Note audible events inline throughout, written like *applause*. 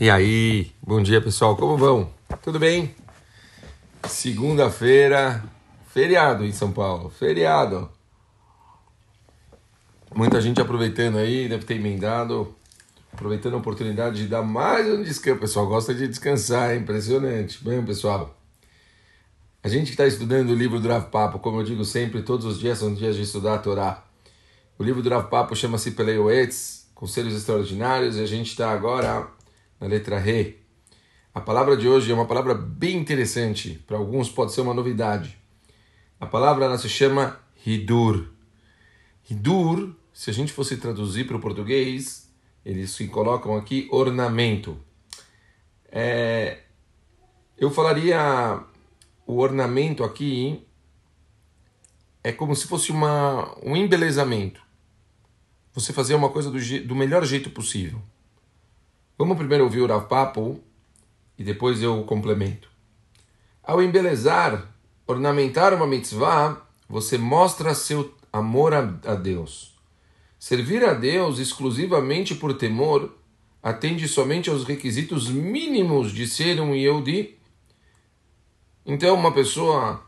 E aí, bom dia pessoal, como vão? Tudo bem? Segunda-feira, feriado em São Paulo, feriado. Muita gente aproveitando aí, deve ter emendado, aproveitando a oportunidade de dar mais um descanso. O pessoal gosta de descansar, é impressionante. Bem, pessoal, a gente está estudando o livro do Rav Papo, como eu digo sempre, todos os dias são dias de estudar a Torá. O livro do Rav Papo chama-se Peleioetz, Conselhos Extraordinários, e a gente está agora na letra Re. A palavra de hoje é uma palavra bem interessante, para alguns pode ser uma novidade. A palavra ela se chama Hidur. Hidur, se a gente fosse traduzir para o português, eles se colocam aqui ornamento. É, eu falaria o ornamento aqui é como se fosse uma, um embelezamento. Você fazer uma coisa do, do melhor jeito possível. Vamos primeiro ouvir o Rav Papo e depois eu complemento. Ao embelezar, ornamentar uma mitzvah, você mostra seu amor a, Deus. Servir a Deus exclusivamente por temor atende somente aos requisitos mínimos de ser um Yehudi então, uma pessoa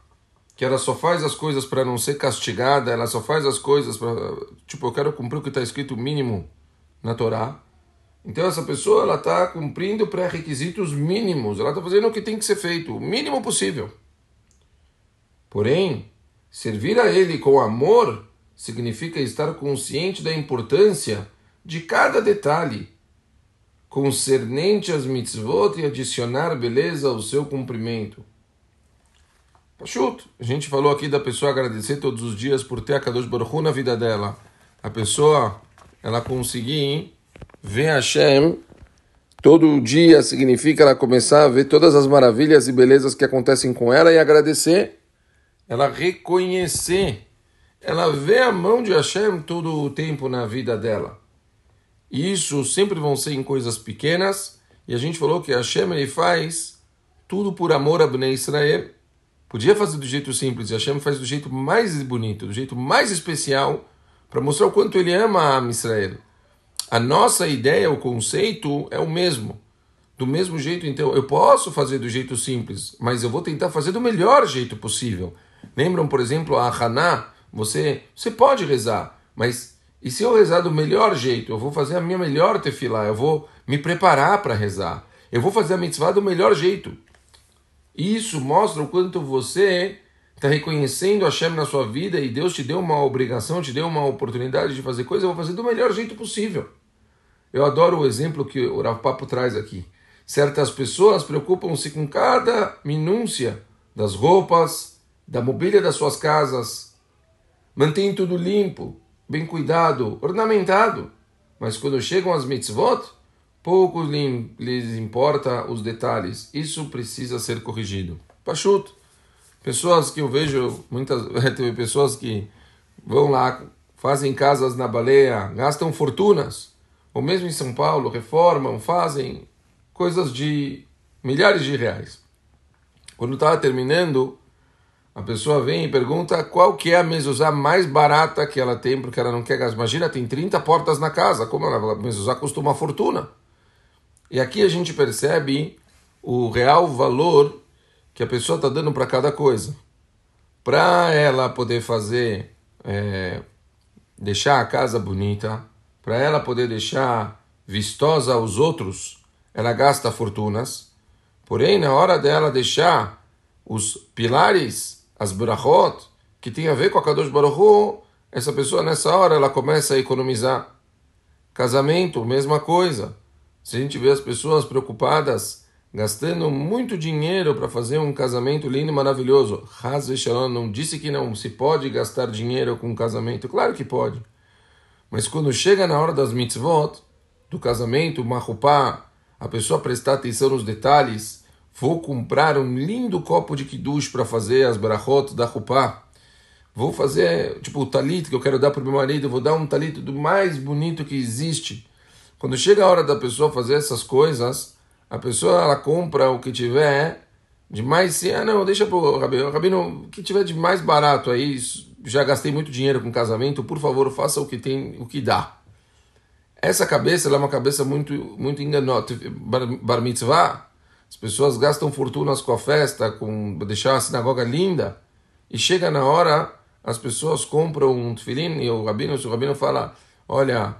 que ela só faz as coisas para não ser castigada, ela só faz as coisas para. Tipo, eu quero cumprir o que está escrito mínimo na Torá. Então, essa pessoa ela está cumprindo pré-requisitos mínimos, ela está fazendo o que tem que ser feito, o mínimo possível. Porém, servir a Ele com amor significa estar consciente da importância de cada detalhe, concernente às mitzvot e adicionar beleza ao seu cumprimento. Pachuto. A gente falou aqui da pessoa agradecer todos os dias por ter a Kadosh Baruch na vida dela. A pessoa, ela conseguir ver Hashem todo dia significa ela começar a ver todas as maravilhas e belezas que acontecem com ela e agradecer. Ela reconhecer. Ela vê a mão de Hashem todo o tempo na vida dela. Isso sempre vão ser em coisas pequenas. E a gente falou que Hashem ele faz tudo por amor a Bnei Israel. Podia fazer do jeito simples, e Hashem faz do jeito mais bonito, do jeito mais especial, para mostrar o quanto ele ama a Israel. A nossa ideia, o conceito é o mesmo. Do mesmo jeito, então, eu posso fazer do jeito simples, mas eu vou tentar fazer do melhor jeito possível. Lembram, por exemplo, a Haná? Você, você pode rezar, mas e se eu rezar do melhor jeito? Eu vou fazer a minha melhor tefilá, eu vou me preparar para rezar. Eu vou fazer a mitzvah do melhor jeito. Isso mostra o quanto você está reconhecendo a Hashem na sua vida e Deus te deu uma obrigação, te deu uma oportunidade de fazer coisa, eu vou fazer do melhor jeito possível. Eu adoro o exemplo que o Rav Papo traz aqui. Certas pessoas preocupam-se com cada minúcia das roupas, da mobília das suas casas, mantém tudo limpo, bem cuidado, ornamentado. Mas quando chegam as mitzvot, Poucos lhes importa os detalhes. Isso precisa ser corrigido. Pachuto. Pessoas que eu vejo, muitas *laughs* pessoas que vão lá, fazem casas na baleia, gastam fortunas. Ou mesmo em São Paulo, reformam, fazem coisas de milhares de reais. Quando está terminando, a pessoa vem e pergunta qual que é a mezuzá mais barata que ela tem, porque ela não quer gastar. Imagina, tem 30 portas na casa, como ela, a mezuzá custa uma fortuna. E aqui a gente percebe o real valor que a pessoa está dando para cada coisa. Para ela poder fazer, é, deixar a casa bonita, para ela poder deixar vistosa aos outros, ela gasta fortunas. Porém, na hora dela deixar os pilares, as brachot, que tem a ver com a Kadosh Baruch essa pessoa nessa hora ela começa a economizar. Casamento, mesma coisa. Se a gente vê as pessoas preocupadas, gastando muito dinheiro para fazer um casamento lindo e maravilhoso, Haz Shalom não disse que não se pode gastar dinheiro com um casamento. Claro que pode. Mas quando chega na hora das mitzvot, do casamento, marupá, a pessoa prestar atenção nos detalhes, vou comprar um lindo copo de kiddush para fazer as brachot da rupá. Vou fazer, tipo, o talit que eu quero dar para meu marido, vou dar um talit do mais bonito que existe quando chega a hora da pessoa fazer essas coisas, a pessoa ela compra o que tiver de mais. Ah, não, deixa pro Rabino, Rabino, o que tiver de mais barato aí, já gastei muito dinheiro com casamento, por favor, faça o que tem, o que dá. Essa cabeça é uma cabeça muito, muito enganosa. Bar, bar mitzvah, as pessoas gastam fortunas com a festa, com deixar a sinagoga linda, e chega na hora, as pessoas compram um tefilim e o rabino, o rabino fala, olha,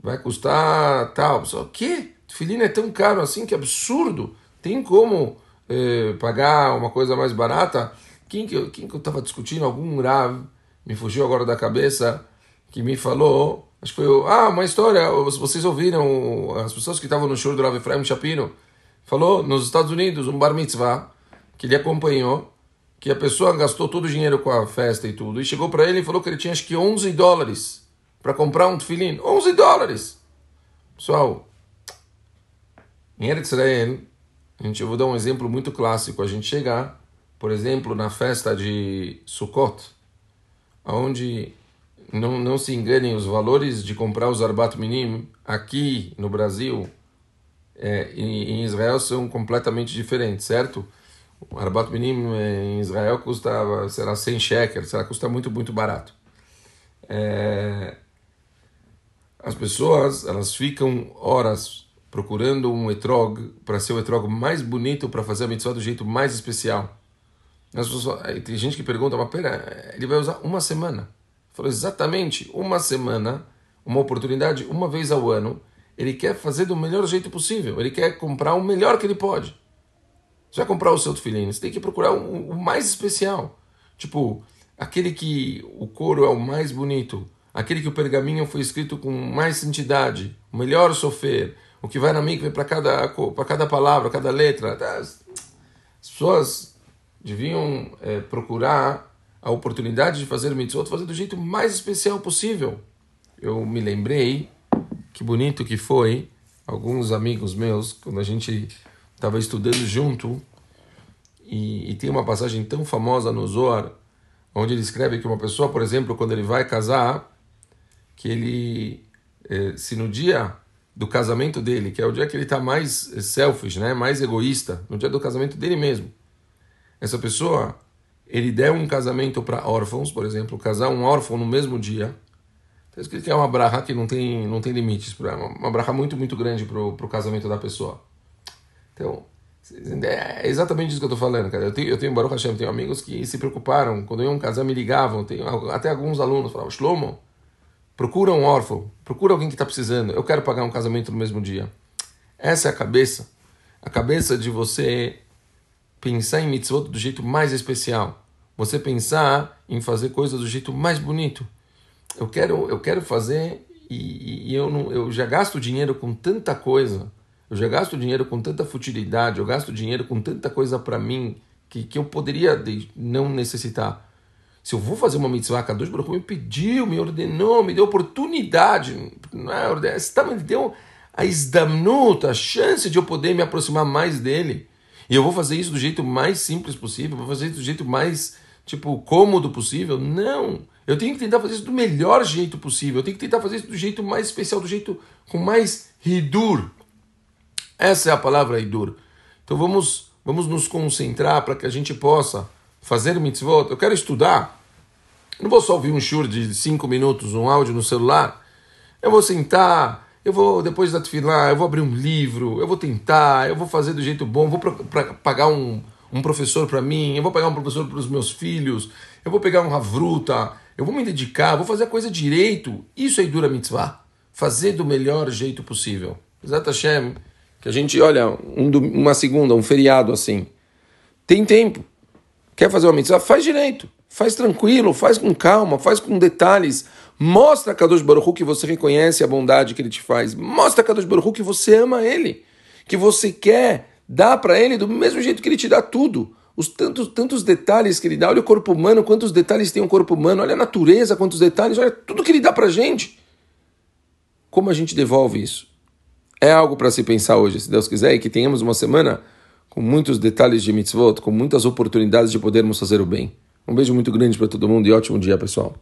vai custar tal. O quê? Tefilim é tão caro assim, que absurdo. Tem como eh, pagar uma coisa mais barata? Quem que, quem que eu estava discutindo? Algum Rav, me fugiu agora da cabeça, que me falou, acho que foi, ah, uma história, vocês ouviram, as pessoas que estavam no show do Rav Efraim Chapino, falou nos Estados Unidos, um bar mitzvah, que ele acompanhou, que a pessoa gastou todo o dinheiro com a festa e tudo, e chegou para ele e falou que ele tinha acho que 11 dólares para comprar um tefilim. 11 dólares! Pessoal, em Eretz Israel, a gente, eu vou dar um exemplo muito clássico. A gente chega, por exemplo, na festa de Sukkot, onde não, não se enganem, os valores de comprar os Arbat Minim aqui no Brasil é, em, em, Israel são completamente diferentes, certo? O Arbat Minim em Israel custa, será 100 shekels, será custa muito, muito barato. É, as pessoas, elas ficam horas procurando um etrog para ser o etrog mais bonito para fazer a mitzvah do jeito mais especial. Pessoas, tem gente que pergunta, mas pera, ele vai usar uma semana. Falou exatamente uma semana, uma oportunidade, uma vez ao ano. Ele quer fazer do melhor jeito possível. Ele quer comprar o melhor que ele pode. Você vai comprar o seu tefilim, você tem que procurar o, o mais especial. Tipo, aquele que o couro é o mais bonito, aquele que o pergaminho foi escrito com mais santidade, o melhor sofrer, o que vai na mikve para cada, cada palavra, cada letra. As pessoas deviam é, procurar a oportunidade de fazer mitzvot, fazer do jeito mais especial possível. Eu me lembrei, que bonito que foi, alguns amigos meus, quando a gente estava estudando junto, e, e, tem uma passagem tão famosa no Zohar, onde ele escreve que uma pessoa, por exemplo, quando ele vai casar, que ele, eh, se no dia do casamento dele, que é o dia que ele está mais selfish, né, mais egoísta, no dia do casamento dele mesmo. Essa pessoa, ele der um casamento para órfãos, por exemplo, casar um órfão no mesmo dia, está escrito que é uma braha que não tem, não tem limites, é uma braha muito, muito grande para o casamento da pessoa. Então, é exatamente isso que eu estou falando, cara. Eu tenho, eu tenho Baruch Hashem, tenho amigos que se preocuparam, quando iam casar me ligavam, tenho, até alguns alunos falavam, Shlomo, Procura um órfão, procura alguém que está precisando. Eu quero pagar um casamento no mesmo dia. Essa é a cabeça. A cabeça de você pensar em mitzvot do jeito mais especial. Você pensar em fazer coisas do jeito mais bonito. Eu quero, eu quero fazer e, e eu, não, eu já gasto dinheiro com tanta coisa. Eu já gasto dinheiro com tanta futilidade. Eu gasto dinheiro com tanta coisa para mim que, que eu poderia não necessitar. Se eu vou fazer uma mitzvah, Kadosh Baruch me pediu, me ordenou, me deu oportunidade, não é ordenação, me deu a isdamnut, a chance de eu poder me aproximar mais dele. E eu vou fazer isso do jeito mais simples possível, vou fazer isso do jeito mais, tipo, cômodo possível. Não! Eu tenho que tentar fazer isso do melhor jeito possível. Eu tenho que tentar fazer isso do jeito mais especial, do jeito com mais hidur. Essa é a palavra hidur. Então vamos, vamos nos concentrar para que a gente possa fazer mitzvot, eu quero estudar. Eu não vou só ouvir um shur de cinco minutos, um áudio no celular. Eu vou sentar, eu vou, depois da tefilá, eu vou abrir um livro, eu vou tentar, eu vou fazer do jeito bom, vou pra, pagar um, um professor para mim, eu vou pagar um professor para os meus filhos, eu vou pegar um havruta, eu vou me dedicar, vou fazer a coisa direito. Isso é dura mitzvah. Fazer do melhor jeito possível. Exato Hashem, que a gente, olha, um, uma segunda, um feriado assim. Tem tempo. Quer fazer uma mitzvah? Faz direito. Faz tranquilo, faz com calma, faz com detalhes. Mostra a Kadosh Baruch que você reconhece a bondade que ele te faz. Mostra a Kadosh Baruch que você ama ele. Que você quer dar para ele do mesmo jeito que ele te dá tudo. Os tantos, tantos detalhes que ele dá. Olha o corpo humano, quantos detalhes tem o corpo humano. Olha a natureza, quantos detalhes. Olha tudo que ele dá para gente. Como a gente devolve isso? É algo para se pensar hoje, se Deus quiser, e que tenhamos uma semana com muitos detalhes de mitzvot, com muitas oportunidades de podermos fazer o bem. Um beijo muito grande para todo mundo e ótimo dia, pessoal.